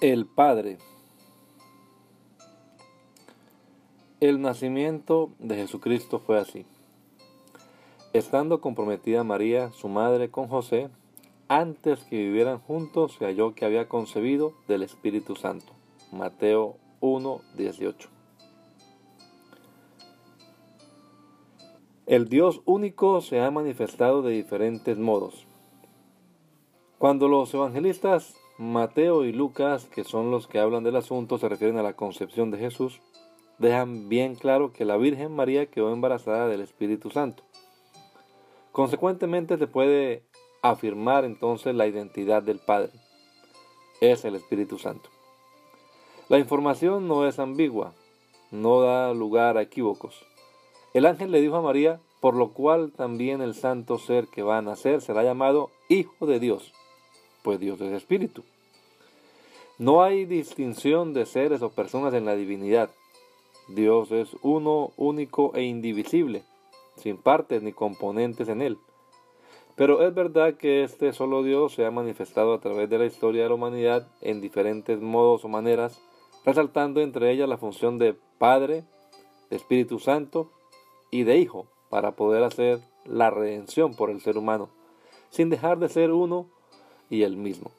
El Padre. El nacimiento de Jesucristo fue así. Estando comprometida María, su madre, con José, antes que vivieran juntos, se halló que había concebido del Espíritu Santo. Mateo 1, 18. El Dios único se ha manifestado de diferentes modos. Cuando los evangelistas Mateo y Lucas, que son los que hablan del asunto, se refieren a la concepción de Jesús, dejan bien claro que la Virgen María quedó embarazada del Espíritu Santo. Consecuentemente se puede afirmar entonces la identidad del Padre. Es el Espíritu Santo. La información no es ambigua, no da lugar a equívocos. El ángel le dijo a María, por lo cual también el santo ser que va a nacer será llamado Hijo de Dios pues Dios es espíritu. No hay distinción de seres o personas en la divinidad. Dios es uno, único e indivisible, sin partes ni componentes en él. Pero es verdad que este solo Dios se ha manifestado a través de la historia de la humanidad en diferentes modos o maneras, resaltando entre ellas la función de Padre, de Espíritu Santo y de Hijo, para poder hacer la redención por el ser humano, sin dejar de ser uno y el mismo.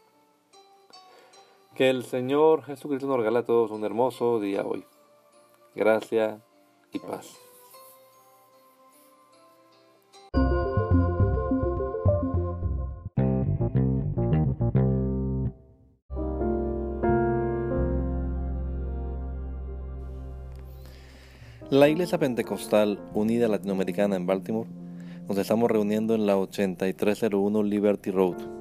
Que el Señor Jesucristo nos regale a todos un hermoso día hoy. Gracia y paz. La Iglesia Pentecostal Unida Latinoamericana en Baltimore nos estamos reuniendo en la 8301 Liberty Road